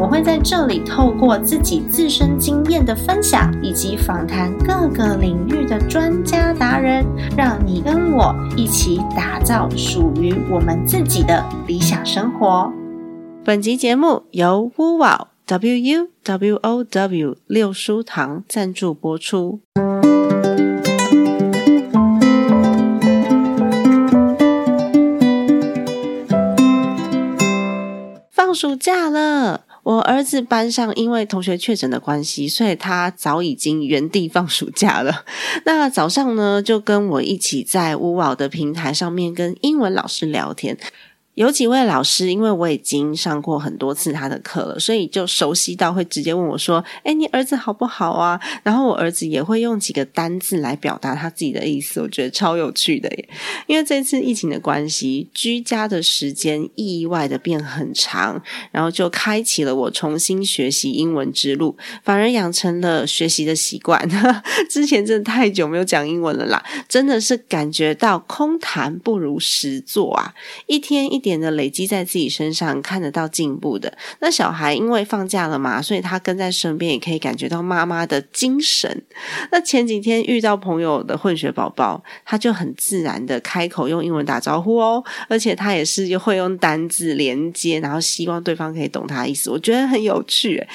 我会在这里透过自己自身经验的分享，以及访谈各个领域的专家达人，让你跟我一起打造属于我们自己的理想生活。本集节目由 WOW W U W O W 六书堂赞助播出。放暑假了，我儿子班上因为同学确诊的关系，所以他早已经原地放暑假了。那早上呢，就跟我一起在乌瓦的平台上面跟英文老师聊天。有几位老师，因为我已经上过很多次他的课了，所以就熟悉到会直接问我说：“哎，你儿子好不好啊？”然后我儿子也会用几个单字来表达他自己的意思，我觉得超有趣的耶。因为这次疫情的关系，居家的时间意外的变很长，然后就开启了我重新学习英文之路，反而养成了学习的习惯。之前真的太久没有讲英文了啦，真的是感觉到空谈不如实做啊！一天一。点的累积在自己身上看得到进步的，那小孩因为放假了嘛，所以他跟在身边也可以感觉到妈妈的精神。那前几天遇到朋友的混血宝宝，他就很自然的开口用英文打招呼哦，而且他也是会用单字连接，然后希望对方可以懂他的意思，我觉得很有趣。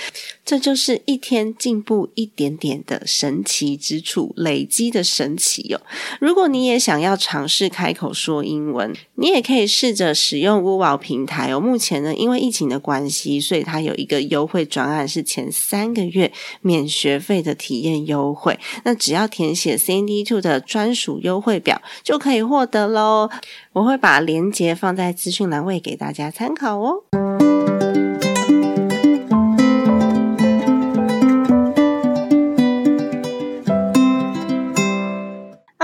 这就是一天进步一点点的神奇之处，累积的神奇哦。如果你也想要尝试开口说英文，你也可以试着使。使用 w o 平台哦，目前呢，因为疫情的关系，所以它有一个优惠专案，是前三个月免学费的体验优惠。那只要填写 CND Two 的专属优惠表，就可以获得喽。我会把链接放在资讯栏位给大家参考哦。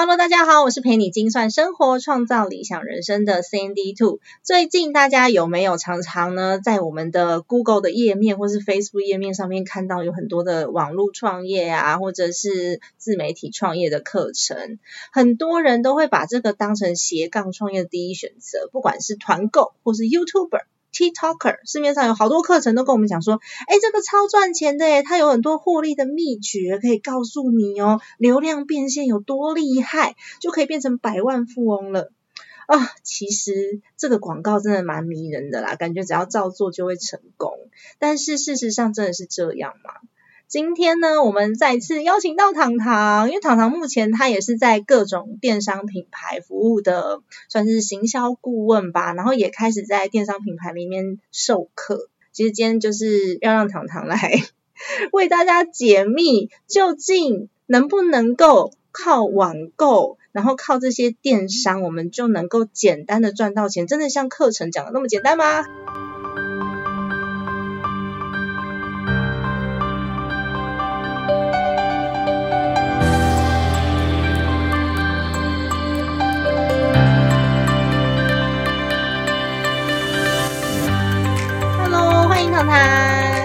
Hello，大家好，我是陪你精算生活、创造理想人生的 CND Two。最近大家有没有常常呢，在我们的 Google 的页面或是 Facebook 页面上面看到有很多的网络创业啊，或者是自媒体创业的课程？很多人都会把这个当成斜杠创业的第一选择，不管是团购或是 YouTuber。TikToker 市面上有好多课程都跟我们讲说，哎，这个超赚钱的，它有很多获利的秘诀可以告诉你哦，流量变现有多厉害，就可以变成百万富翁了啊！其实这个广告真的蛮迷人的啦，感觉只要照做就会成功，但是事实上真的是这样吗？今天呢，我们再次邀请到糖糖，因为糖糖目前他也是在各种电商品牌服务的，算是行销顾问吧，然后也开始在电商品牌里面授课。其实今天就是要让糖糖来 为大家解密，究竟能不能够靠网购，然后靠这些电商，我们就能够简单的赚到钱？真的像课程讲的那么简单吗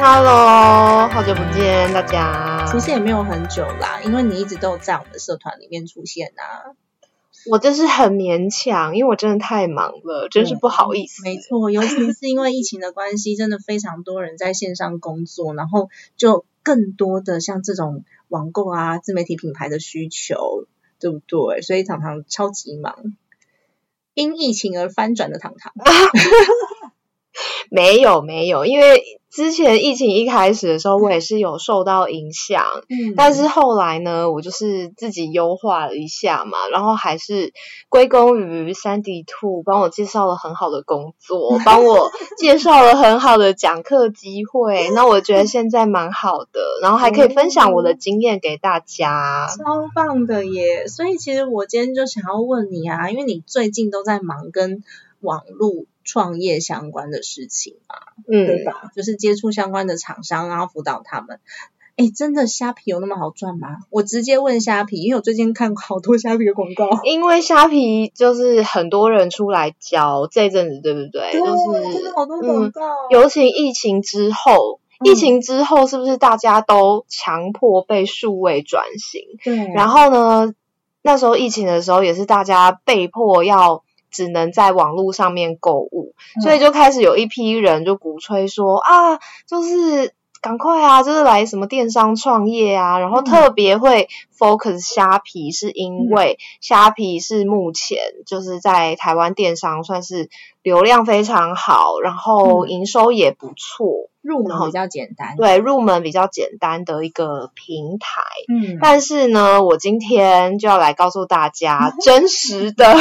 ？Hello，好久不见大家。其实也没有很久啦，因为你一直都在我们的社团里面出现呐。我真是很勉强，因为我真的太忙了，真是不好意思。没错，尤其是因为疫情的关系，真的非常多人在线上工作，然后就更多的像这种网购啊、自媒体品牌的需求，对不对？所以常常超级忙，因疫情而翻转的糖糖。没有没有，因为之前疫情一开始的时候，我也是有受到影响，嗯，但是后来呢，我就是自己优化了一下嘛，然后还是归功于三 D Two 帮我介绍了很好的工作，帮我介绍了很好的讲课机会，那我觉得现在蛮好的，然后还可以分享我的经验给大家，超棒的耶！所以其实我今天就想要问你啊，因为你最近都在忙跟网络。创业相关的事情嘛，嗯，对吧？就是接触相关的厂商，然后辅导他们。哎，真的虾皮有那么好赚吗？我直接问虾皮，因为我最近看好多虾皮的广告。因为虾皮就是很多人出来教这阵子，对不对？对，就是好多广告。尤其疫情之后，疫情之后是不是大家都强迫被数位转型？对。然后呢，那时候疫情的时候，也是大家被迫要只能在网络上面购物，所以就开始有一批人就鼓吹说啊，就是。赶快啊！就是来什么电商创业啊，然后特别会 focus 虾皮，是因为虾皮是目前就是在台湾电商算是流量非常好，然后营收也不错，入门比较简单。对，入门比较简单的一个平台。嗯，但是呢，我今天就要来告诉大家 真实的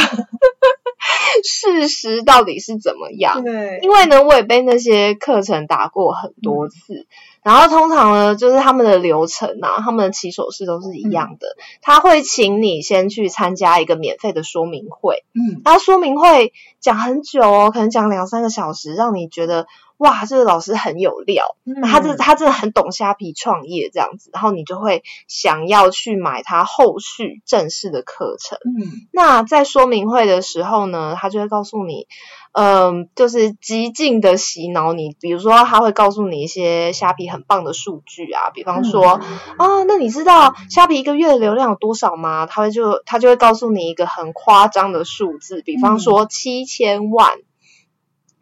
事实到底是怎么样。对，因为呢，我也被那些课程打过很多次。然后通常呢，就是他们的流程啊，他们的起手式都是一样的。他会请你先去参加一个免费的说明会，嗯，然后说明会讲很久哦，可能讲两三个小时，让你觉得。哇，这个老师很有料，他这他真的很懂虾皮创业这样子，然后你就会想要去买他后续正式的课程。嗯，那在说明会的时候呢，他就会告诉你，嗯，就是极尽的洗脑你，比如说他会告诉你一些虾皮很棒的数据啊，比方说啊，那你知道虾皮一个月的流量有多少吗？他会就他就会告诉你一个很夸张的数字，比方说七千万。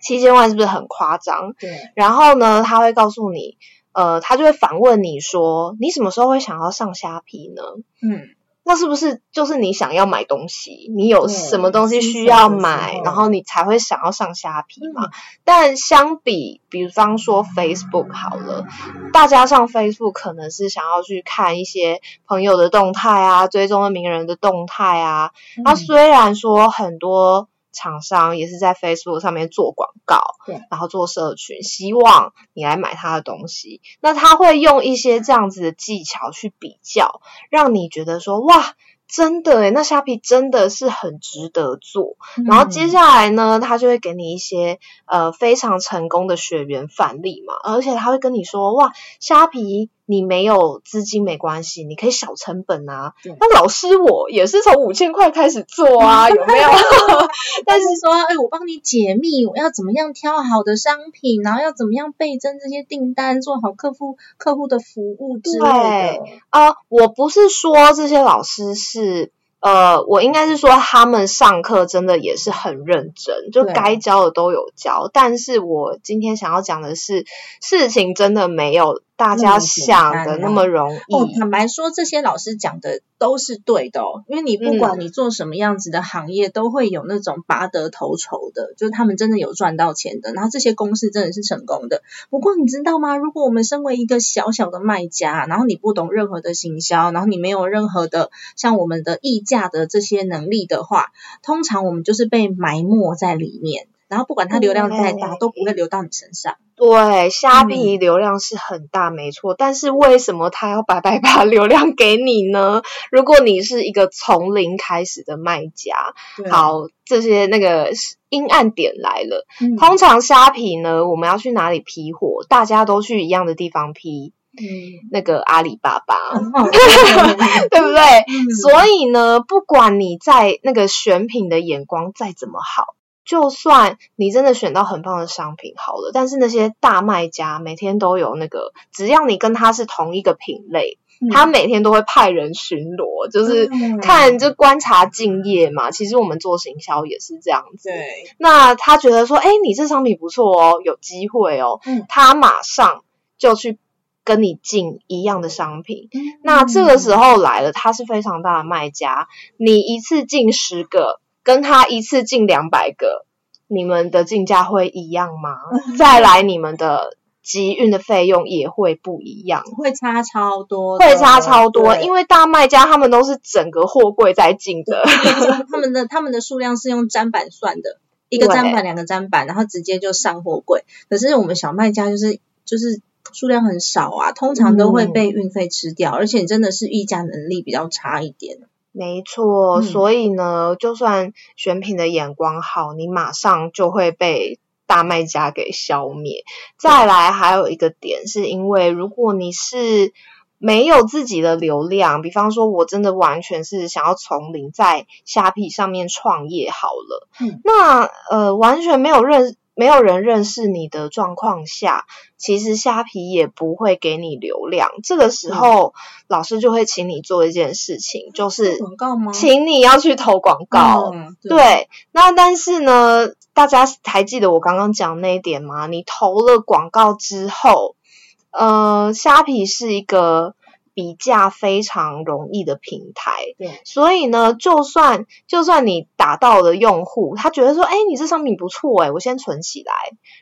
七千万是不是很夸张？对。然后呢，他会告诉你，呃，他就会反问你说，你什么时候会想要上虾皮呢？嗯。那是不是就是你想要买东西，你有什么东西需要买，然后你才会想要上虾皮嘛？但相比，比方说 Facebook 好了，大家上 Facebook 可能是想要去看一些朋友的动态啊，追踪的名人的动态啊。那虽然说很多。厂商也是在 Facebook 上面做广告，对，然后做社群，希望你来买他的东西。那他会用一些这样子的技巧去比较，让你觉得说，哇。真的诶那虾皮真的是很值得做。然后接下来呢，他就会给你一些呃非常成功的学员范例嘛，而且他会跟你说，哇，虾皮你没有资金没关系，你可以小成本啊。那老师我也是从五千块开始做啊，有没有？但是说，哎，我帮你解密，我要怎么样挑好的商品，然后要怎么样倍增这些订单，做好客户客户的服务之类的。啊，我不是说这些老师是。是呃，我应该是说他们上课真的也是很认真，就该教的都有教。但是我今天想要讲的是，事情真的没有大家想的那么容易。哦坦白说，这些老师讲的都是对的哦，因为你不管你做什么样子的行业，都会有那种拔得头筹的，就是他们真的有赚到钱的，然后这些公司真的是成功的。不过你知道吗？如果我们身为一个小小的卖家，然后你不懂任何的行销，然后你没有任何的像我们的溢价的这些能力的话，通常我们就是被埋没在里面，然后不管它流量再大，都不会流到你身上。对，虾皮流量是很大，没错。但是为什么他要白白把 流量给你呢？如果你是一个从零开始的卖家，好，这些那个阴暗点来了。通常虾皮呢，我们要去哪里批货？大家都去一样的地方批。嗯，那个阿里巴巴，对不对？所以呢，不管你在那个选品的眼光再怎么好，就算你真的选到很棒的商品好了，但是那些大卖家每天都有那个，只要你跟他是同一个品类，他每天都会派人巡逻，就是看就观察敬业嘛。其实我们做行销也是这样子。对，那他觉得说，哎，你这商品不错哦，有机会哦，他马上就去。跟你进一样的商品，那这个时候来了，他是非常大的卖家，你一次进十个，跟他一次进两百个，你们的进价会一样吗？再来，你们的集运的费用也会不一样，会差超多，会差超多，因为大卖家他们都是整个货柜在进的，他们的他们的数量是用砧板算的，一个砧板两个砧板，然后直接就上货柜，可是我们小卖家就是就是。数量很少啊，通常都会被运费吃掉，而且真的是议价能力比较差一点。没错，所以呢，就算选品的眼光好，你马上就会被大卖家给消灭。再来还有一个点，是因为如果你是没有自己的流量，比方说我真的完全是想要从零在虾皮上面创业好了，嗯。那呃完全没有认没有人认识你的状况下，其实虾皮也不会给你流量。这个时候，老师就会请你做一件事情，就是广告吗？请你要去投广告。嗯，对，那但是呢，大家还记得我刚刚讲那一点吗？你投了广告之后，呃，虾皮是一个比价非常容易的平台，对，所以呢，就算就算你打到了用户，他觉得说，哎，你这商品不错，哎，我先存起来，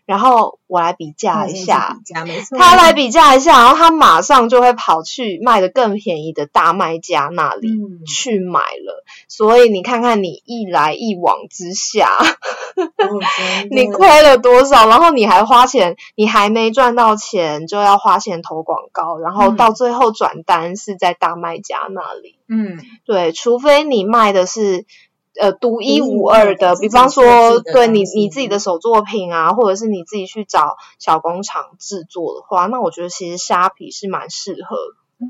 然后我来比价一下。比价没错，他来比价一下，然后他马上就会跑去卖的更便宜的大卖家那里嗯去买了。所以你看看你一来一往之下，哦 你亏了多少？然后你还花钱，你还没赚到钱就要花钱投广告，然后嗯到最后转单是在大卖家那里。嗯，对，除非你卖的是呃独一无无二的，比方说对你你自己的手作品啊，或者是你自己去找小工厂制作的话，那我觉得其实虾皮是蛮适合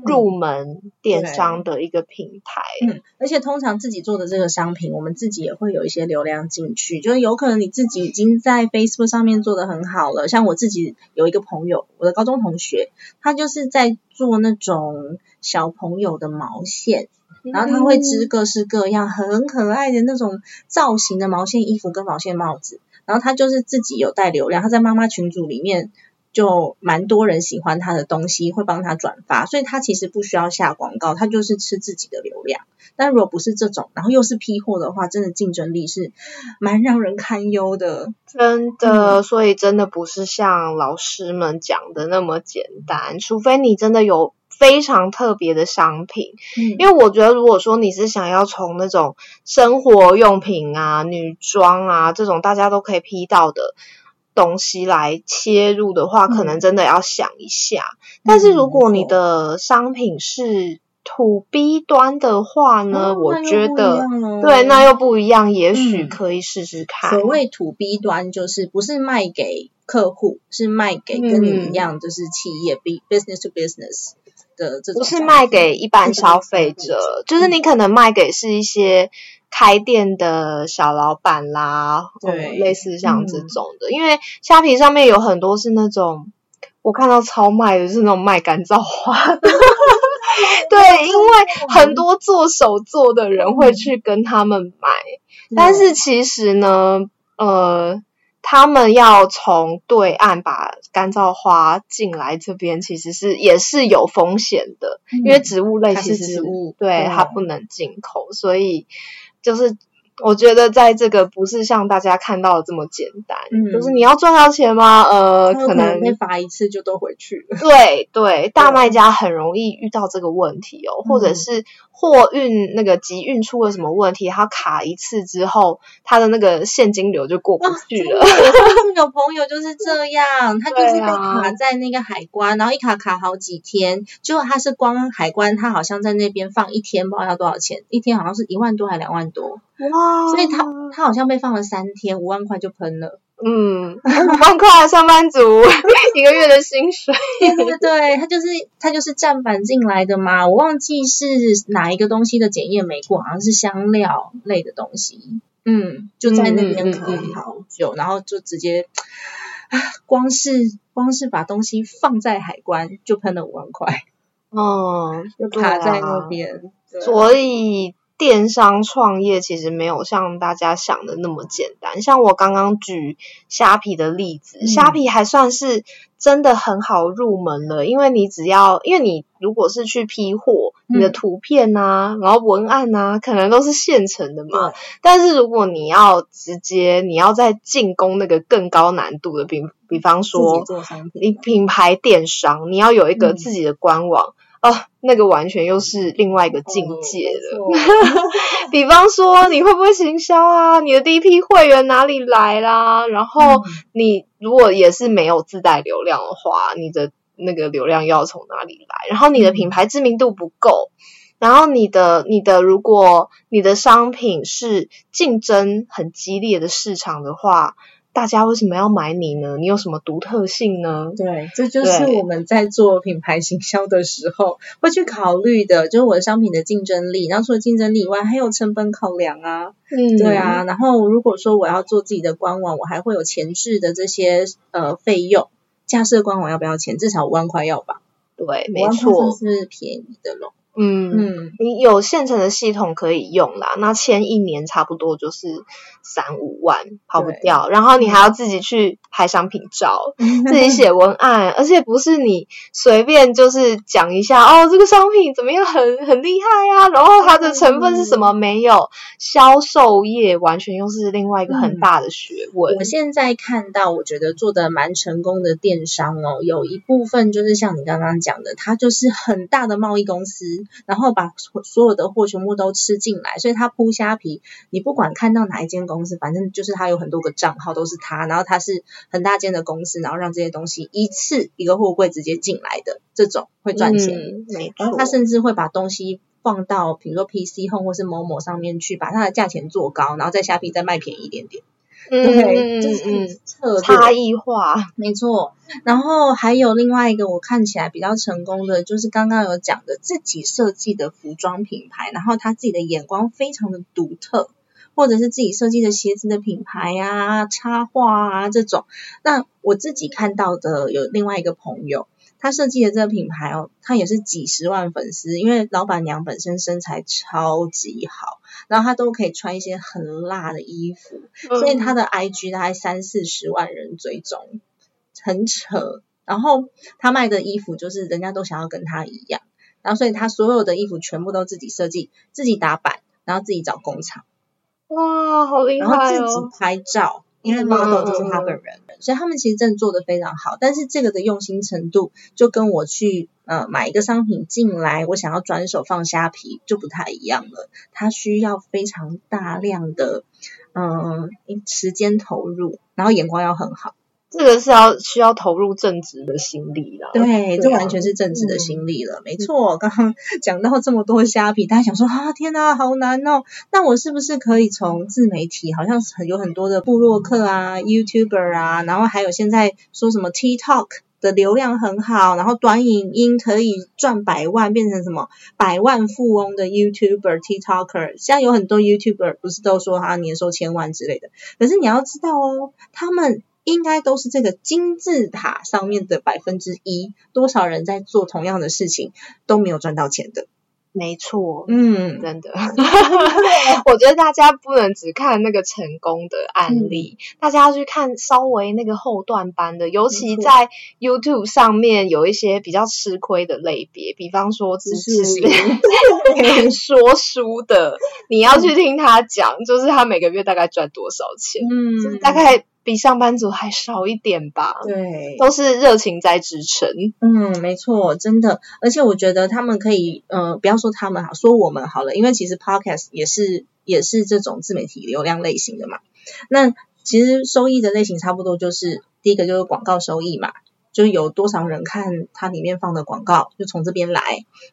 入门电商的一个平台。嗯，而且通常自己做的这个商品，我们自己也会有一些流量进去，就是有可能你自己已经在 Facebook 上面做的很好了。像我自己有一个朋友，我的高中同学，他就是在做那种小朋友的毛线，然后他会织各式各样很可爱的那种造型的毛线衣服跟毛线帽子，然后他就是自己有带流量，他在妈妈群组里面。就蛮多人喜欢他的东西，会帮他转发，所以他其实不需要下广告，他就是吃自己的流量。但如果不是这种，然后又是批货的话，真的竞争力是蛮让人堪忧的。真的，所以真的不是像老师们讲的那么简单，除非你真的有非常特别的商品。嗯因为我觉得，如果说你是想要从那种生活用品啊、女装啊这种大家都可以批到的东西来切入的话，可能真的要想一下。但是如果你的商品是 to B 端的话呢，哦我觉得对，那又不一样，也许嗯可以试试看。所谓 to B 端，就是不是卖给客户，是卖给跟你一样，就是企业 B business to business 的这种不是卖给一般消费者者，就是你可能卖给是一些开店的小老板啦，对。嗯类似像这种的。因为虾皮上面有很多是那种，我看到超卖的是那种卖干燥花。的。对，因为很多做手作的人会去跟他们买，但是其实呢，呃，他们要从对岸把干燥花进来这边，其实是也是有风险的，因为植物类是其实植物。对对。它不能进口，所以就是。我觉得在这个不是像大家看到的这么简单，嗯就是你要赚到钱吗？呃，可能被罚一次就都回去了。对对，大卖家很容易遇到这个问题哦，或者嗯是货运那个集运出了什么问题，它卡一次之后，它的那个现金流就过不去了。我上次有朋友就是这样，他就是被卡在那个海关，然后一卡卡好几天，结果他是光海关，他好像在那边放一天，不知道要多少钱，一天好像是一万多还两万多，哇所以他他好像被放了三天，五万块就喷了。嗯，五万块上班族 一个月的薪水，对对对，他就是他就是站板进来的嘛，我忘记是哪一个东西的检验没过，好像是香料类的东西，嗯，就在那边嗯嗯卡嗯嗯。好久，然后就直接啊，光是光是把东西放在海关就喷了五万块，哦，就卡在那啊边，对。所以电商创业其实没有像大家想的那么简单。像我刚刚举虾皮的例子，嗯虾皮还算是真的很好入门了，因为你只要，因为你如果是去批货，你的嗯图片啊，然后文案啊，可能都是现成的嘛对。但是如果你要直接，你要再进攻那个更高难度的，比比方说你品牌电商，你要有一个嗯自己的官网。啊，那个完全又是另外一个境界了。哦 比方说，你会不会行销啊？你的第一批会员哪里来啦？然后嗯你如果也是没有自带流量的话，你的那个流量要从哪里来？然后你的品牌知名度不够，然后你的你的如果你的商品是竞争很激烈的市场的话，大家为什么要买你呢？你有什么独特性呢？对，这就是我们在做品牌行销的时候会去考虑的，就是我的商品的竞争力。然后除了竞争力以外，还有成本考量啊。嗯，对啊。然后如果说我要做自己的官网，我还会有前置的这些呃费用。架设官网要不要钱？至少五万块要吧？对，没错，是便宜的咯。嗯嗯，你有现成的系统可以用啦，那签一年差不多就是三五万，跑不掉。然后你还要自己去拍商品照，自己写文案，而且不是你随便就是讲一下哦，这个商品怎么样，很很厉害啊。然后它的成分是什么？没有，销售业完全又是另外一个很大的学问。我现在看到，我觉得做的蛮成功的电商哦，有一部分就是像你刚刚讲的，它就是很大的贸易公司。然后把所有的货全部都吃进来，所以他铺虾皮，你不管看到哪一间公司，反正就是他有很多个账号都是他，然后他是很大间的公司，然后让这些东西一次一个货柜直接进来的这种会赚钱。没错他甚至会把东西放到比如说 PC Home 或是某某上面去，把它的价钱做高，然后在虾皮再卖便宜一点点。对，就是差异化，没错。然后还有另外一个我看起来比较成功的，就是刚刚有讲的自己设计的服装品牌，然后他自己的眼光非常的独特，或者是自己设计的鞋子的品牌啊、插画啊这种。那我自己看到的有另外一个朋友。他设计的这个品牌哦，他也是几十万粉丝，因为老板娘本身身材超级好，然后他都可以穿一些很辣的衣服，所以他的 IG 大概三四十万人追踪，很扯。然后他卖的衣服就是人家都想要跟他一样，然后所以他所有的衣服全部都自己设计、自己打版，然后自己找工厂，哇，好厉害哦！然后自己拍照。因为 model 就是他本人，所以他们其实真的做的非常好。但是这个的用心程度，就跟我去呃买一个商品进来，我想要转手放虾皮就不太一样了。它需要非常大量的嗯时间投入，然后眼光要很好。这个是要需要投入正直的心力啦，对，这完全是正直的心力了，没错。刚刚讲到这么多虾皮，大家想说啊，天哪，好难哦。那我是不是可以从自媒体，好像很有很多的部落客啊、YouTuber 啊，然后还有现在说什么 TikTok 的流量很好，然后短影音可以赚百万，变成什么百万富翁的 YouTuber、TikToker。现在有很多 YouTuber 不是都说他年收千万之类的，可是你要知道哦，他们。应该都是这个金字塔上面的百分之一，多少人在做同样的事情都没有赚到钱的。没错，嗯，真的，我觉得大家不能只看那个成功的案例，大家要去看稍微那个后段班的，尤其在 YouTube 上面有一些比较吃亏的类别，比方说知识型 说书的，你要去听他讲，就是他每个月大概赚多少钱，嗯，大概。比上班族还少一点吧，对，都是热情在支撑。嗯，没错，真的。而且我觉得他们可以，呃，不要说他们好，说我们好了，因为其实 podcast 也是也是这种自媒体流量类型的嘛。那其实收益的类型差不多，就是第一个就是广告收益嘛。就是有多少人看它里面放的广告，就从这边来。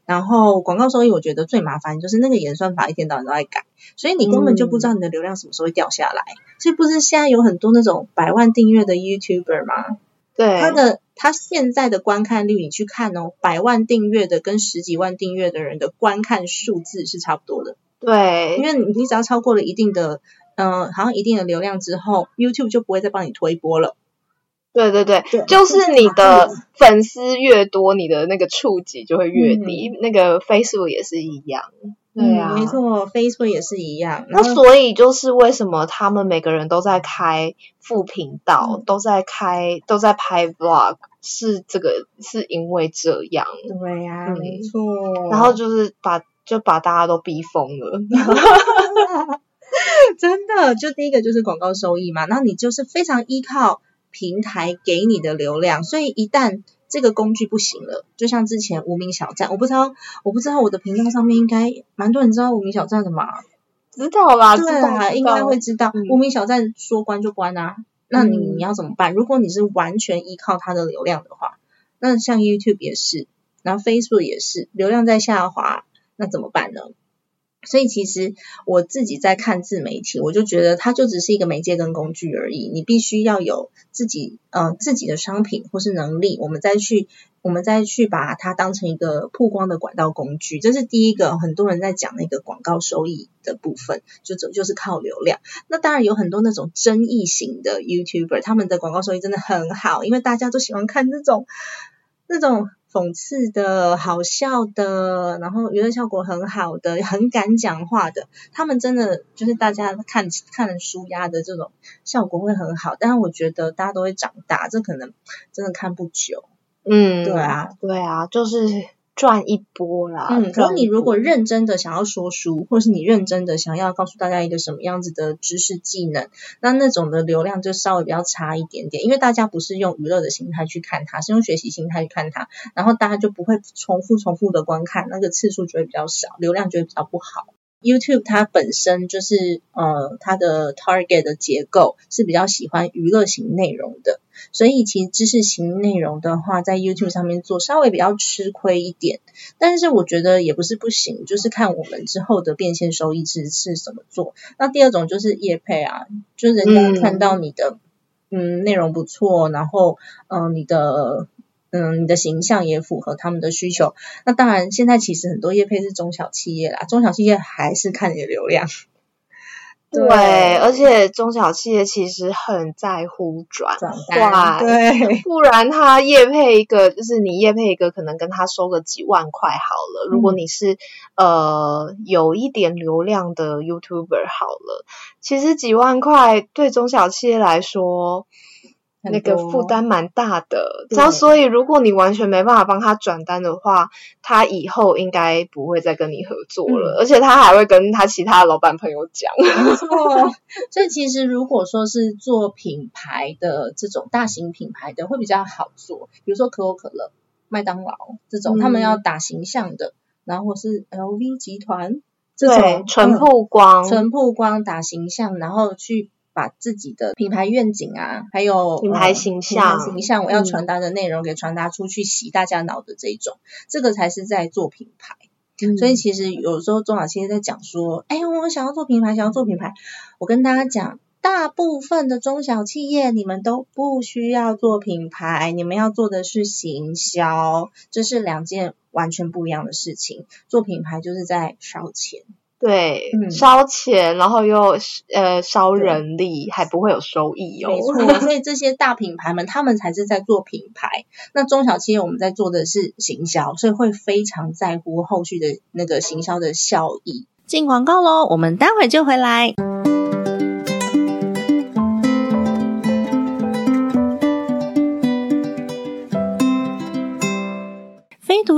然后广告收益，我觉得最麻烦就是那个演算法一天到晚都在改，所以你根本就不知道你的流量什么时候会掉下来。所以不是现在有很多那种百万订阅的 YouTuber 吗？对，他的他现在的观看率，你去看哦，百万订阅的跟十几万订阅的人的观看数字是差不多的。对，因为你你只要超过了一定的，嗯，好像一定的流量之后，YouTube 就不会再帮你推播了。对对对，就是你的粉丝越多，你的那个触及就会越低。那个 Facebook 也是一样，对啊，没错，Facebook 也是一样。那所以就是为什么他们每个人都在开副频道，都在开，都在拍 Vlog，是这个是因为这样。对呀，没错。然后就是把就把大家都逼疯了，真的。就第一个就是广告收益嘛，然后你就是非常依靠。平台给你的流量，所以一旦这个工具不行了，就像之前无名小站，我不知道，我不知道我的频道上面应该蛮多人知道无名小站的嘛？知道啦，对啊，应该会知道。无名小站说关就关啊，那你你要怎么办？如果你是完全依靠它的流量的话，那像 YouTube 也是，然后 Facebook 也是，流量在下滑，那怎么办呢？所以其实我自己在看自媒体，我就觉得它就只是一个媒介跟工具而已。你必须要有自己呃自己的商品或是能力，我们再去我们再去把它当成一个曝光的管道工具。这是第一个，很多人在讲那个广告收益的部分，就就是靠流量。那当然有很多那种争议型的 YouTuber，他们的广告收益真的很好，因为大家都喜欢看这种那种。讽刺的、好笑的，然后娱乐效果很好的、很敢讲话的，他们真的就是大家看看了舒压的这种效果会很好。但是我觉得大家都会长大，这可能真的看不久。嗯，对啊，对啊，就是。赚一波啦。嗯，可是你如果认真的想要说书，或是你认真的想要告诉大家一个什么样子的知识技能，那那种的流量就稍微比较差一点点，因为大家不是用娱乐的心态去看它，是用学习心态去看它，然后大家就不会重复重复的观看，那个次数就会比较少，流量就会比较不好。YouTube 它本身就是呃它的 target 的结构是比较喜欢娱乐型内容的，所以其实知识型内容的话，在 YouTube 上面做稍微比较吃亏一点。但是我觉得也不是不行，就是看我们之后的变现收益是是怎么做。那第二种就是业配啊，就是人家看到你的嗯内容不错，然后嗯你的。嗯，你的形象也符合他们的需求。那当然，现在其实很多业配是中小企业啦，中小企业还是看你的流量。对，而且中小企业其实很在乎转化，对，不然他业配一个，就是你业配一个，可能跟他收个几万块好了。如果你是呃有一点流量的 YouTuber 好了，其实几万块对中小企业来说。那个负担蛮大的，然后所以如果你完全没办法帮他转单的话，他以后应该不会再跟你合作了，而且他还会跟他其他老板朋友讲。没错，所以其实如果说是做品牌的这种大型品牌的会比较好做，比如说可口可乐、麦当劳这种，他们要打形象的，然后或是 LV 集团这种纯曝光、纯曝光打形象，然后去。把自己的品牌愿景啊，还有品牌形象、形象，我要传达的内容给传达出去，洗大家脑的这种，这个才是在做品牌。所以其实有时候中小企业在讲说，哎，我想要做品牌，想要做品牌。我跟大家讲，大部分的中小企业，你们都不需要做品牌，你们要做的是行销，这是两件完全不一样的事情。做品牌就是在烧钱。对，烧钱，然后又呃烧人力，还不会有收益哦。没错，所以这些大品牌们，他们才是在做品牌。那中小企业我们在做的是行销，所以会非常在乎后续的那个行销的效益。进广告喽，我们待会就回来。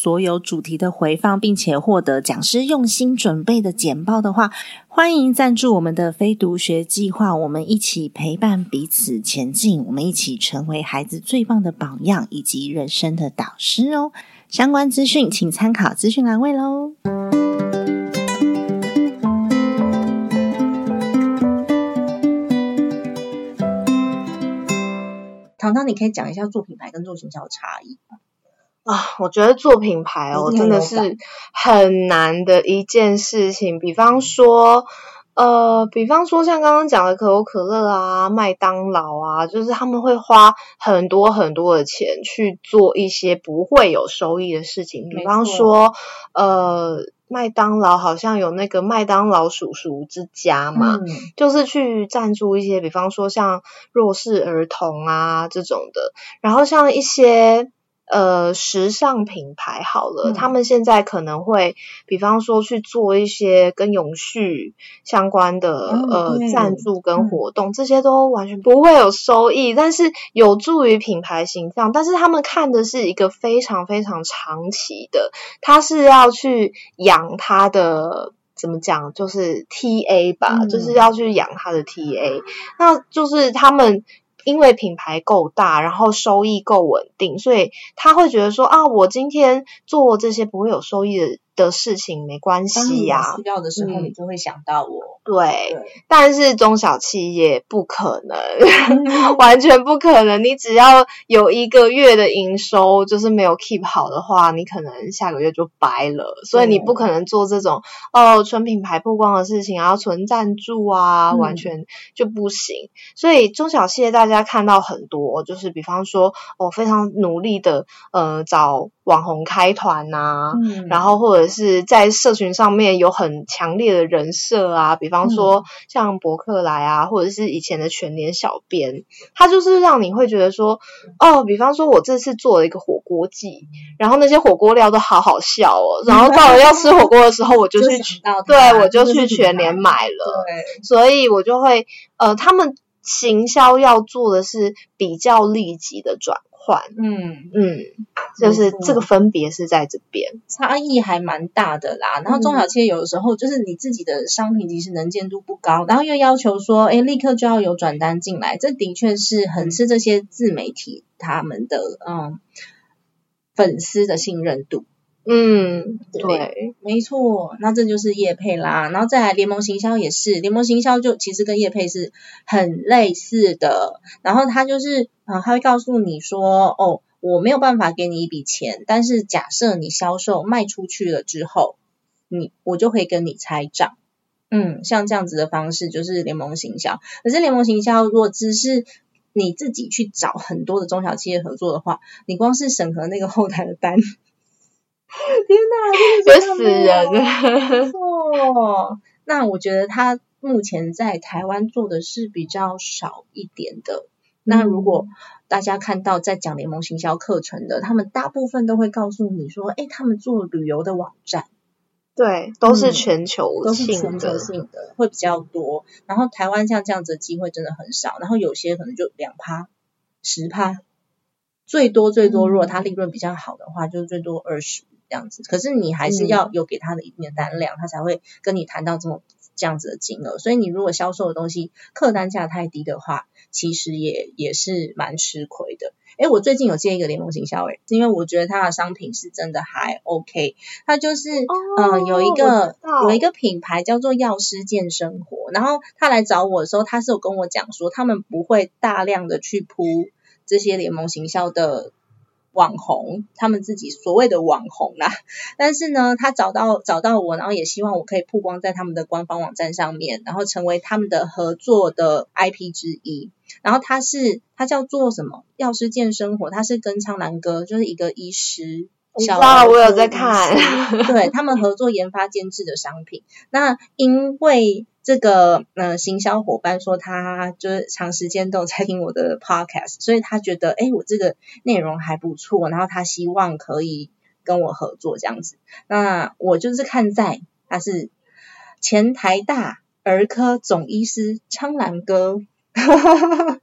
所有主题的回放，并且获得讲师用心准备的简报的话，欢迎赞助我们的非读学计划，我们一起陪伴彼此前进，我们一起成为孩子最棒的榜样以及人生的导师哦。相关资讯请参考资讯栏位喽。糖糖，你可以讲一下做品牌跟做行销的差异吗？啊，我觉得做品牌哦，真的是很难的一件事情。比方说，呃，比方说像刚刚讲的可口可乐啊、麦当劳啊，就是他们会花很多很多的钱去做一些不会有收益的事情。比方说，呃，麦当劳好像有那个麦当劳叔叔之家嘛，就是去赞助一些，比方说像弱势儿童啊这种的，然后像一些。呃，时尚品牌好了，他们现在可能会，比方说去做一些跟永续相关的呃赞助跟活动，这些都完全不会有收益，但是有助于品牌形象。但是他们看的是一个非常非常长期的，他是要去养他的，怎么讲，就是 T A 吧，就是要去养他的 T A，那就是他们。因为品牌够大，然后收益够稳定，所以他会觉得说啊，我今天做这些不会有收益的。的事情没关系呀，需要的时候你就会想到我。对，但是中小企业不可能，完全不可能。你只要有一个月的营收就是没有 keep 好的话，你可能下个月就白了。所以你不可能做这种哦纯品牌曝光的事情，然后纯赞助啊，完全就不行。所以中小企业大家看到很多，就是比方说我非常努力的呃找网红开团呐，然后或者。是在社群上面有很强烈的人设啊，比方说像博客来啊，或者是以前的全联小编，他就是让你会觉得说，哦，比方说我这次做了一个火锅季，然后那些火锅料都好好笑哦，然后到了要吃火锅的时候，我就去，对我就去全联买了，对，所以我就会，呃，他们行销要做的是比较立即的转。换，嗯嗯，就是这个分别是在这边，差异还蛮大的啦。然后中小企业有的时候就是你自己的商品其实能见度不高，然后又要求说，哎，立刻就要有转单进来，这的确是很吃这些自媒体他们的嗯粉丝的信任度。嗯，对，没错，那这就是叶配啦，然后再来联盟行销也是，联盟行销就其实跟叶配是很类似的，然后他就是啊，他会告诉你说，哦，我没有办法给你一笔钱，但是假设你销售卖出去了之后，你我就会跟你拆账，嗯，像这样子的方式就是联盟行销，可是联盟行销如果只是你自己去找很多的中小企业合作的话，你光是审核那个后台的单。天哪，会死人！哦，那我觉得他目前在台湾做的是比较少一点的。那如果大家看到在讲联盟行销课程的，他们大部分都会告诉你说，哎，他们做旅游的网站，对，都是全球都是全球性的，会比较多。然后台湾像这样子的机会真的很少，然后有些可能就两趴、十趴，最多最多，如果他利润比较好的话，就最多二十。这样子，可是你还是要有给他的一定的单量，他才会跟你谈到这么这样子的金额。所以你如果销售的东西客单价太低的话，其实也也是蛮吃亏的。哎，我最近有接一个联盟行销，哎，因为我觉得他的商品是真的还 OK。他就是嗯，有一个有一个品牌叫做药师健生活，然后他来找我的时候，他是有跟我讲说，他们不会大量的去铺这些联盟行销的。网红，他们自己所谓的网红啦，但是呢，他找到找到我，然后也希望我可以曝光在他们的官方网站上面，然后成为他们的合作的 IP 之一。然后他是他叫做什么？药师健生活，他是跟苍兰哥就是一个医师。知道，我有在看，对他们合作研发监制的商品。那因为这个呃行销伙伴说他就是长时间都在听我的 podcast，所以他觉得哎我这个内容还不错，然后他希望可以跟我合作这样子。那我就是看在他是前台大儿科总医师苍兰哥。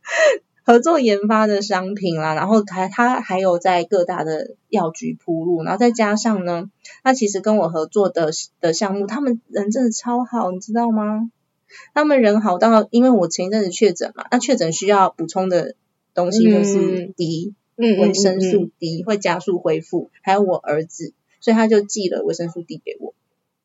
合作研发的商品啦，然后还他还有在各大的药局铺路，然后再加上呢，他其实跟我合作的的项目，他们人真的超好，你知道吗？他们人好到，因为我前一阵子确诊嘛，那确诊需要补充的东西就是 D，维生素 D 会加速恢复，还有我儿子，所以他就寄了维生素 D 给我。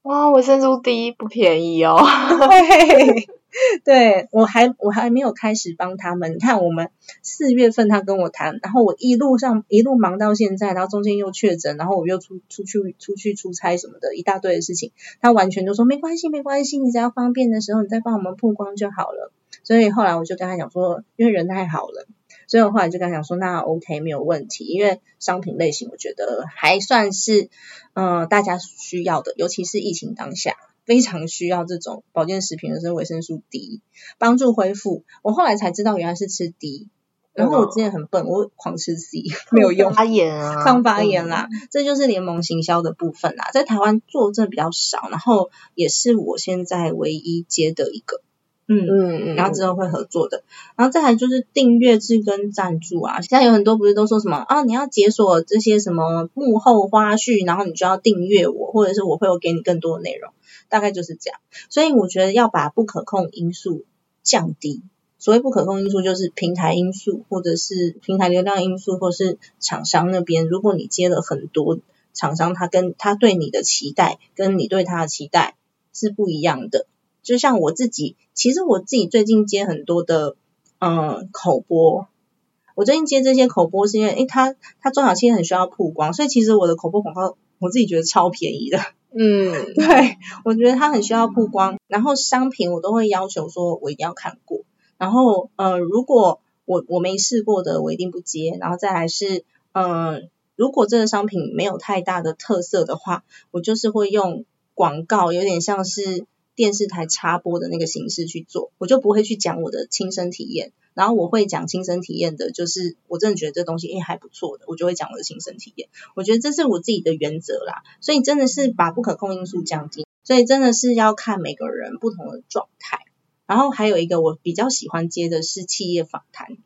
哇，维生素 D 不便宜哦。对我还我还没有开始帮他们。你看，我们四月份他跟我谈，然后我一路上一路忙到现在，然后中间又确诊，然后我又出出去出去出差什么的，一大堆的事情，他完全就说没关系没关系，你只要方便的时候，你再帮我们曝光就好了。所以后来我就跟他讲说，因为人太好了，所以我后来就跟他讲说，那 OK 没有问题，因为商品类型我觉得还算是嗯大家需要的，尤其是疫情当下。非常需要这种保健食品的是维生素 D，帮助恢复。我后来才知道原来是吃 D，然后我之前很笨，我狂吃 C 没有用，发炎啊，抗发炎啦，这就是联盟行销的部分啦，在台湾做真的比较少，然后也是我现在唯一接的一个，嗯嗯嗯，然后之后会合作的，然后再来就是订阅制跟赞助啊，现在有很多不是都说什么啊，你要解锁这些什么幕后花絮，然后你就要订阅我，或者是我会有给你更多的内容。大概就是这样，所以我觉得要把不可控因素降低。所谓不可控因素，就是平台因素，或者是平台流量因素，或是厂商那边。如果你接了很多厂商，他跟他对你的期待，跟你对他的期待是不一样的。就像我自己，其实我自己最近接很多的嗯口播，我最近接这些口播是因为，诶，他他中小企业很需要曝光，所以其实我的口播广告，我自己觉得超便宜的。嗯，对，我觉得它很需要曝光，然后商品我都会要求说我一定要看过，然后呃，如果我我没试过的，我一定不接，然后再来是嗯，如果这个商品没有太大的特色的话，我就是会用广告，有点像是电视台插播的那个形式去做，我就不会去讲我的亲身体验。然后我会讲亲身体验的，就是我真的觉得这东西诶还不错的，我就会讲我的亲身体验。我觉得这是我自己的原则啦，所以真的是把不可控因素降低，所以真的是要看每个人不同的状态。然后还有一个我比较喜欢接的是企业访谈。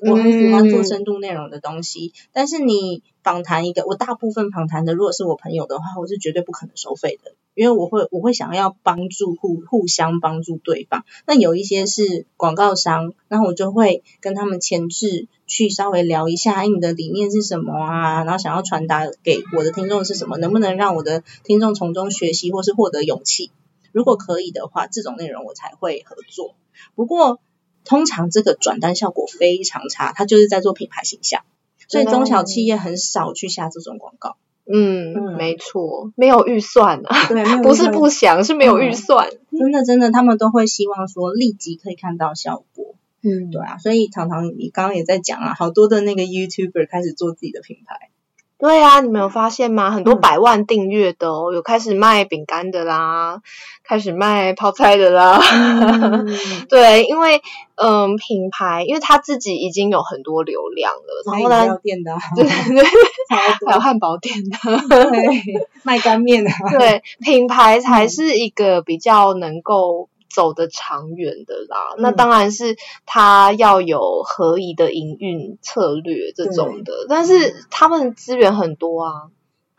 我很喜欢做深度内容的东西，但是你访谈一个，我大部分访谈的，如果是我朋友的话，我是绝对不可能收费的，因为我会我会想要帮助互互相帮助对方。那有一些是广告商，然后我就会跟他们前置去稍微聊一下，你的理念是什么啊？然后想要传达给我的听众是什么？能不能让我的听众从中学习或是获得勇气？如果可以的话，这种内容我才会合作。不过。通常这个转单效果非常差，它就是在做品牌形象，所以中小企业很少去下这种广告。嗯，没错，没有预算啊，对，不是不想，是没有预算。真的，真的，他们都会希望说立即可以看到效果。嗯，对啊，所以常常你刚刚也在讲啊，好多的那个 YouTuber 开始做自己的品牌。对啊，你没有发现吗？很多百万订阅的哦，有开始卖饼干的啦，开始卖泡菜的啦。对，因为嗯，品牌因为他自己已经有很多流量了，然后呢，店的，对对，还有汉堡店的，对，卖干面的，对，品牌才是一个比较能够。走的长远的啦，那当然是他要有合宜的营运策略这种的，但是他们资源很多啊。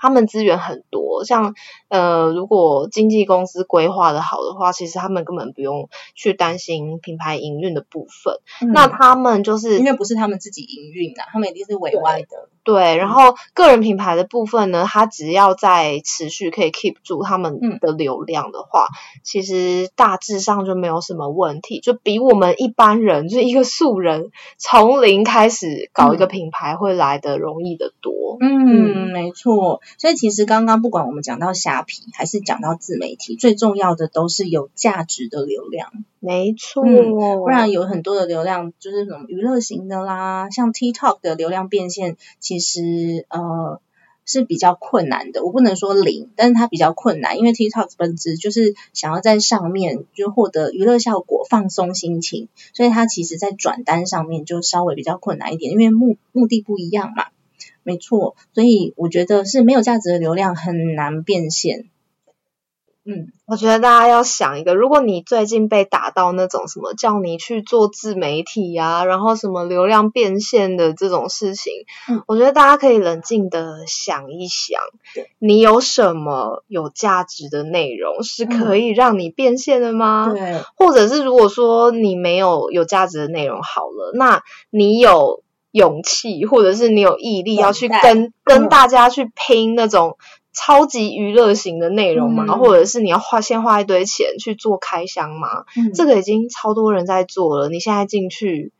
他们资源很多，像呃，如果经纪公司规划的好的话，其实他们根本不用去担心品牌营运的部分。那他们就是因为不是他们自己营运啊，他们一定是委外的。对，然后个人品牌的部分呢，它只要在持续可以 keep 住他们的流量的话，其实大致上就没有什么问题，就比我们一般人就是一个素人从零开始搞一个品牌会来的容易的多。嗯，没错。所以其实刚刚不管我们讲到虾皮还是讲到自媒体，最重要的都是有价值的流量。没错，不然有很多的流量就是什么娱乐型的啦，像 TikTok 的流量变现，其实其实呃是比较困难的。我不能说零，但是它比较困难，因为 TikTok 本质就是想要在上面就获得娱乐效果、放松心情，所以它其实在转单上面就稍微比较困难一点，因为目目的不一样嘛。没错，所以我觉得是没有价值的流量很难变现。嗯，我觉得大家要想一个，如果你最近被打到那种什么叫你去做自媒体呀，然后什么流量变现的这种事情，嗯，我觉得大家可以冷静的想一想，你有什么有价值的内容是可以让你变现的吗？对，或者是如果说你没有有价值的内容，好了，那你有。勇气，或者是你有毅力要去跟跟大家去拼那种超级娱乐型的内容嘛，嗯或者是你要花先花一堆钱去做开箱嘛，嗯这个已经超多人在做了。你现在进去，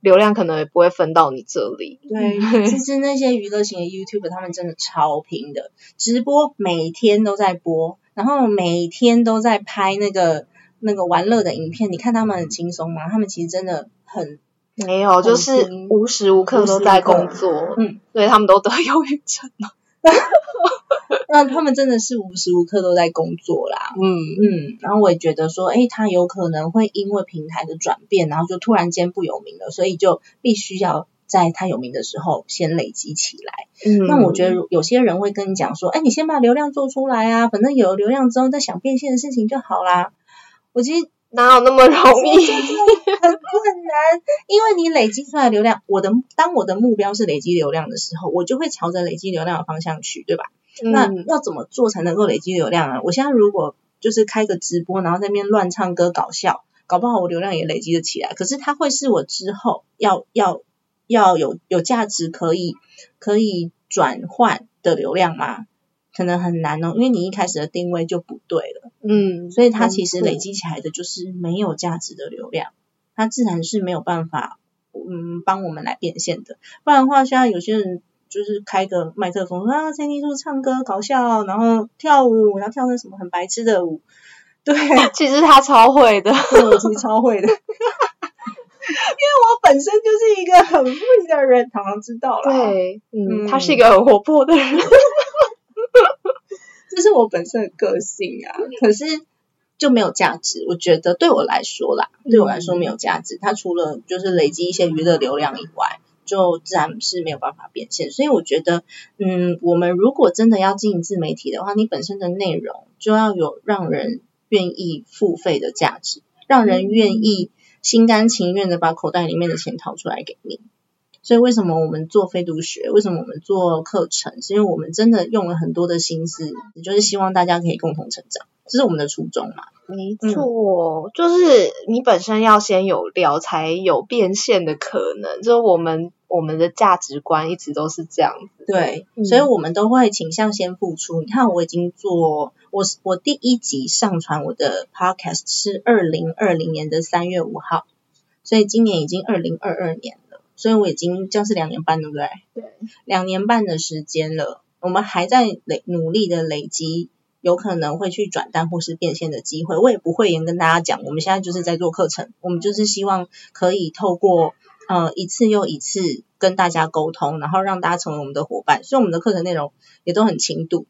流量可能也不会分到你这里。对，其实那些娱乐型的 YouTube，他们真的超拼的，直播每天都在播，然后每天都在拍那个那个玩乐的影片。你看他们很轻松吗？他们其实真的很没有，就是无时无刻都在工作，嗯，所以他们都得忧郁症了。那他们真的是无时无刻都在工作啦。嗯，嗯，然后我也觉得说，诶，他有可能会因为平台的转变，然后就突然间不有名了，所以就必须要在他有名的时候先累积起来。嗯那我觉得有些人会跟你讲说，哎，你先把流量做出来啊，反正有了流量之后再想变现的事情就好啦。我其实哪有那么容易？很困难，因为你累积出来流量，我的当我的目标是累积流量的时候，我就会朝着累积流量的方向去，对吧？那嗯要怎么做才能够累积流量啊？我现在如果就是开个直播，然后在那边乱唱歌搞笑，搞不好我流量也累积得起来。可是它会是我之后要要要有有价值可以可以转换的流量吗？可能很难哦，因为你一开始的定位就不对了，嗯，所以它其实累积起来的就是没有价值的流量，它自然是没有办法嗯帮我们来变现的。不然的话，现在有些人就是开个麦克风啊，CT 处唱歌搞笑，然后跳舞，然后跳那什么很白痴的舞，对，其实他超会的。对我其实超会的，因为我本身就是一个很会的人，常常知道了。，对，嗯，嗯他是一个很活泼的人。这是我本身的个性啊，可是就没有价值。我觉得对我来说啦，对我来说没有价值。它除了就是累积一些娱乐流量以外，就自然是没有办法变现。所以我觉得，嗯，我们如果真的要经营自媒体的话，你本身的内容就要有让人愿意付费的价值，让人愿意心甘情愿的把口袋里面的钱掏出来给你。所以为什么我们做非读学？为什么我们做课程？是因为我们真的用了很多的心思，就是希望大家可以共同成长，这是我们的初衷嘛。没错，就是你本身要先有料，才有变现的可能。就是我们我们的价值观一直都是这样子。对，嗯所以我们都会倾向先付出。你看，我已经做我我第一集上传我的 podcast 是二零二零年的三月五号，所以今年已经二零二二年了，所以我已经这样是两年半，对不对？对，两年半的时间了，我们还在累努力的累积。有可能会去转单或是变现的机会，我也不会言跟大家讲，我们现在就是在做课程，我们就是希望可以透过呃一次又一次跟大家沟通，然后让大家成为我们的伙伴，所以我们的课程内容也都很轻度，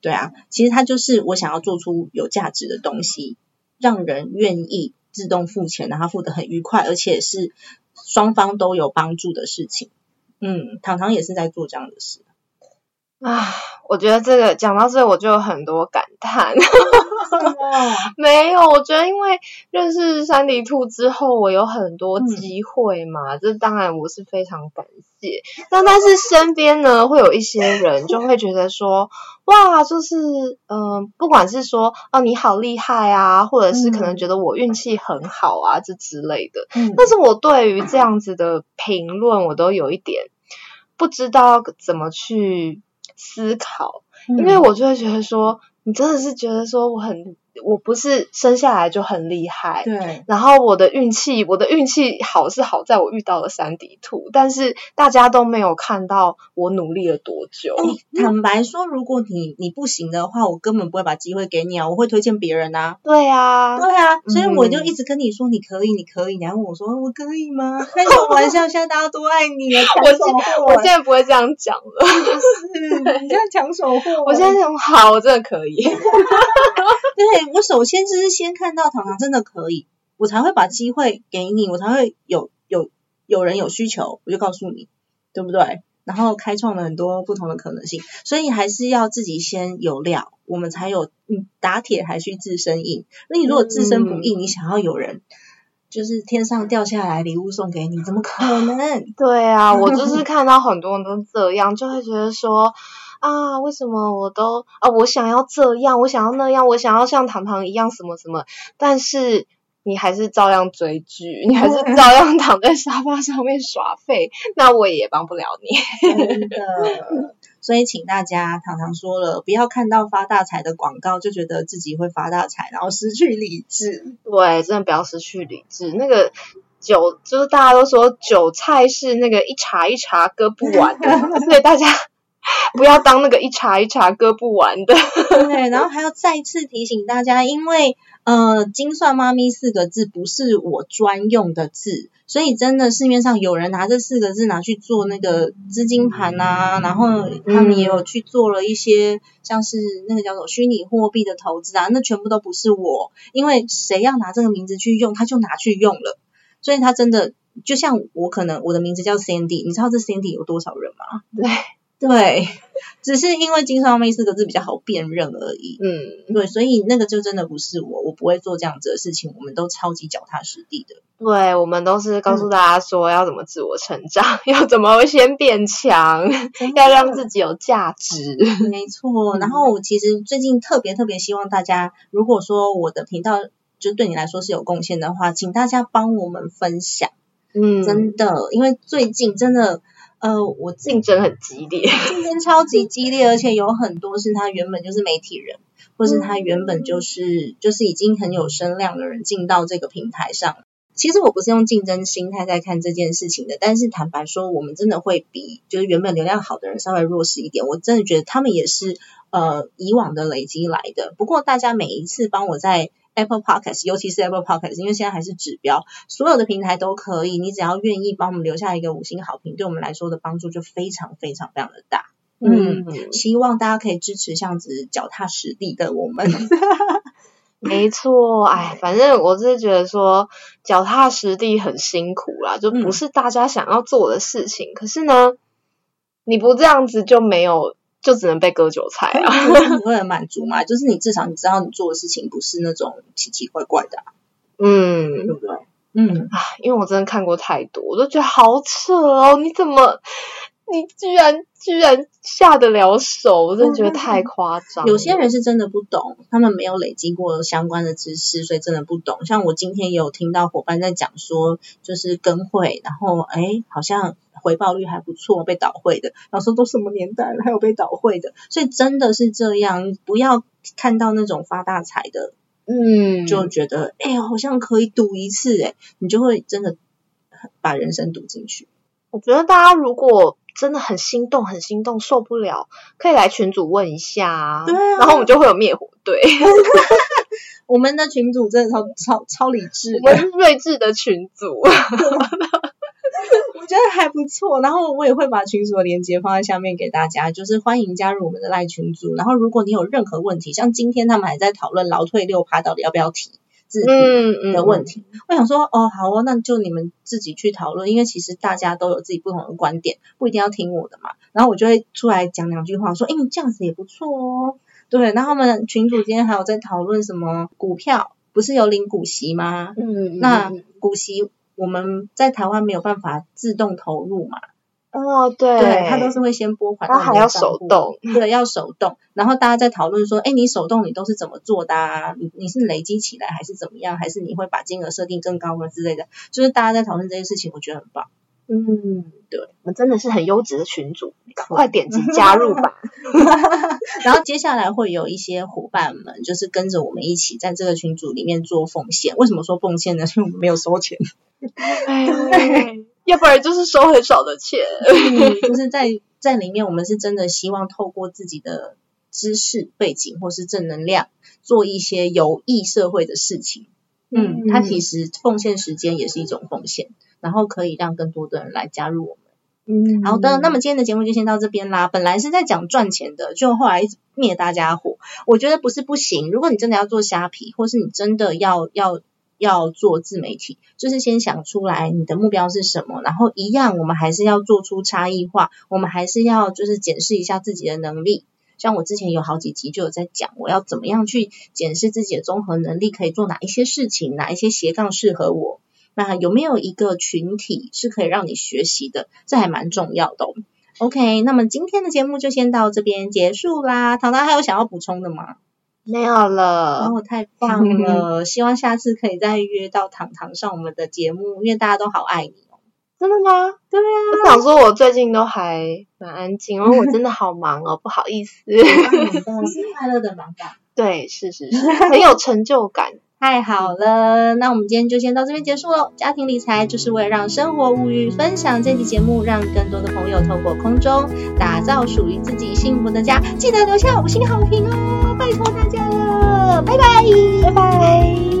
对啊，其实它就是我想要做出有价值的东西，让人愿意自动付钱，然后付得很愉快，而且是双方都有帮助的事情。嗯，糖糖也是在做这样的事。啊，我觉得这个讲到这，我就有很多感叹。没有，我觉得因为认识山迪兔之后，我有很多机会嘛，这当然我是非常感谢。但但是身边呢，会有一些人就会觉得说，哇，就是嗯、呃不管是说哦你好厉害啊，或者是可能觉得我运气很好啊，这之类的。嗯但是我对于这样子的评论，我都有一点不知道怎么去思考。因为我就会觉得说，你真的是觉得说我很，我不是生下来就很厉害，对，然后我的运气，我的运气好是好在我遇到了三底兔，但是大家都没有看到我努力了多久。坦白说，如果你你不行的话，我根本不会把机会给你啊，我会推荐别人啊。对啊，对啊，所以我就嗯一直跟你说你可以，你可以，你还问我说我可以吗？开什么玩笑？现在大家都爱你啊！抢我手货我现在不会这样讲了，是你现在抢手货，我现在想好，我真的可以。对我首先就是先看到糖糖真的可以，我才会把机会给你，我才会有有有人有需求，我就告诉你，对不对？然后开创了很多不同的可能性，所以还是要自己先有料，我们才有嗯打铁还需自身硬。那你如果自身不硬，你想要有人就是天上掉下来礼物送给你，怎么可能？对啊，我就是看到很多人都这样，就会觉得说啊，为什么我都啊，我想要这样，我想要那样，我想要像糖糖一样什么什么，但是你还是照样追剧，你还是 照样躺在沙发上面耍废，那我也帮不了你。真的，所以请大家糖糖说了，不要看到发大财的广告就觉得自己会发大财，然后失去理智。对，真的不要失去理智。那个韭，就是大家都说韭菜是那个一茬一茬割不完的，所以大家 不要当那个一茬一茬割不完的。对，然后还要再次提醒大家，因为呃，精算妈咪四个字不是我专用的字，所以真的市面上有人拿这四个字拿去做那个资金盘啊，然后他们也有去做了一些像是那个叫做虚拟货币的投资啊，那全部都不是我，因为谁要拿这个名字去用，他就拿去用了，所以他真的就像我可能我的名字叫 Sandy，你知道这 Sandy 有多少人吗？对。对，只是因为金双妹四个字比较好辨认而已。嗯，对，所以那个就真的不是我，我不会做这样子的事情。我们都超级脚踏实地的。对，我们都是告诉大家说要怎么自我成长，要怎么先变强，要让自己有价值。没错。然后我其实最近特别特别希望大家，如果说我的频道就对你来说是有贡献的话，请大家帮我们分享。嗯，真的，因为最近真的。呃，我竞争很激烈，竞争超级激烈，而且有很多是他原本就是媒体人，或是他原本就是就是已经很有声量的人进到这个平台上。其实我不是用竞争心态在看这件事情的，但是坦白说，我们真的会比就是原本流量好的人稍微弱势一点。我真的觉得他们也是呃以往的累积来的。不过大家每一次帮我在。Apple Podcast，尤其是 Apple Podcast，因为现在还是指标，所有的平台都可以。你只要愿意帮我们留下一个五星好评，对我们来说的帮助就非常非常非常的大。嗯，希望大家可以支持这样子脚踏实地的我们。没错，哎，反正我是觉得说脚踏实地很辛苦啦，就不是大家想要做的事情。可是呢，你不这样子就没有。就只能被割韭菜啊！你会很满足嘛？就是你至少你知道你做的事情不是那种奇奇怪怪的，嗯，对不对？嗯，啊，因为我真的看过太多，我都觉得好扯哦！你怎么，你居然居然下得了手？我真的觉得太夸张。有些人是真的不懂，他们没有累积过相关的知识，所以真的不懂。像我今天也有听到伙伴在讲说，就是跟会，然后哎，好像。回报率还不错，被倒会的。然后说都什么年代了，还有被倒会的，所以真的是这样。不要看到那种发大财的，嗯，就觉得哎呀，好像可以赌一次，哎，你就会真的把人生赌进去。我觉得大家如果真的很心动，很心动，受不了，可以来群主问一下，对，然后我们就会有灭火队。我们的群主真的超超超理智，我们是睿智的群主。我觉得还不错，然后我也会把群组的链接放在下面给大家，就是欢迎加入我们的赖群组。然后如果你有任何问题，像今天他们还在讨论劳退六趴到底要不要提自提的问题，我想说哦好哦，那就你们自己去讨论，因为其实大家都有自己不同的观点，不一定要听我的嘛。然后我就会出来讲两句话，说哎这样子也不错哦。对，那他们群主今天还有在讨论什么股票，不是有领股息吗？嗯，那股息。我们在台湾没有办法自动投入嘛？哦，对，对，他都是会先拨款，他还要手动，对，要手动。然后大家在讨论说，哎，你手动你都是怎么做的啊？你你是累积起来还是怎么样？还是你会把金额设定更高了之类的？就是大家在讨论这件事情，我觉得很棒。嗯，对，我们真的是很优质的群主，快点击 加入吧。然后接下来会有一些伙伴们，就是跟着我们一起在这个群组里面做奉献。为什么说奉献呢？因为我们没有收钱。要不然就是收很少的钱。就是在在里面，我们是真的希望透过自己的知识背景或是正能量，做一些有益社会的事情。嗯，它其实奉献时间也是一种奉献。然后可以让更多的人来加入我们。嗯，好的，那么今天的节目就先到这边啦。本来是在讲赚钱的，就后来一直灭大家火。我觉得不是不行，如果你真的要做虾皮，或是你真的要要要做自媒体，就是先想出来你的目标是什么，然后一样，我们还是要做出差异化，我们还是要就是检视一下自己的能力。像我之前有好几集就有在讲，我要怎么样去检视自己的综合能力，可以做哪一些事情，哪一些斜杠适合我。那有没有一个群体是可以让你学习的？这还蛮重要的。OK，那么今天的节目就先到这边结束啦。唐唐还有想要补充的吗？没有了。哦，太棒了！希望下次可以再约到糖糖上我们的节目，因为大家都好爱你哦。真的吗？对啊，我想说，我最近都还蛮安静，因为我真的好忙哦，不好意思。你是快乐的忙吧？对，是是是，很有成就感。太好了，那我们今天就先到这边结束喽。家庭理财就是为了让生活无虞，分享这期节目，让更多的朋友透过空中打造属于自己幸福的家。记得留下五星好评哦，拜托大家了，拜拜，拜拜。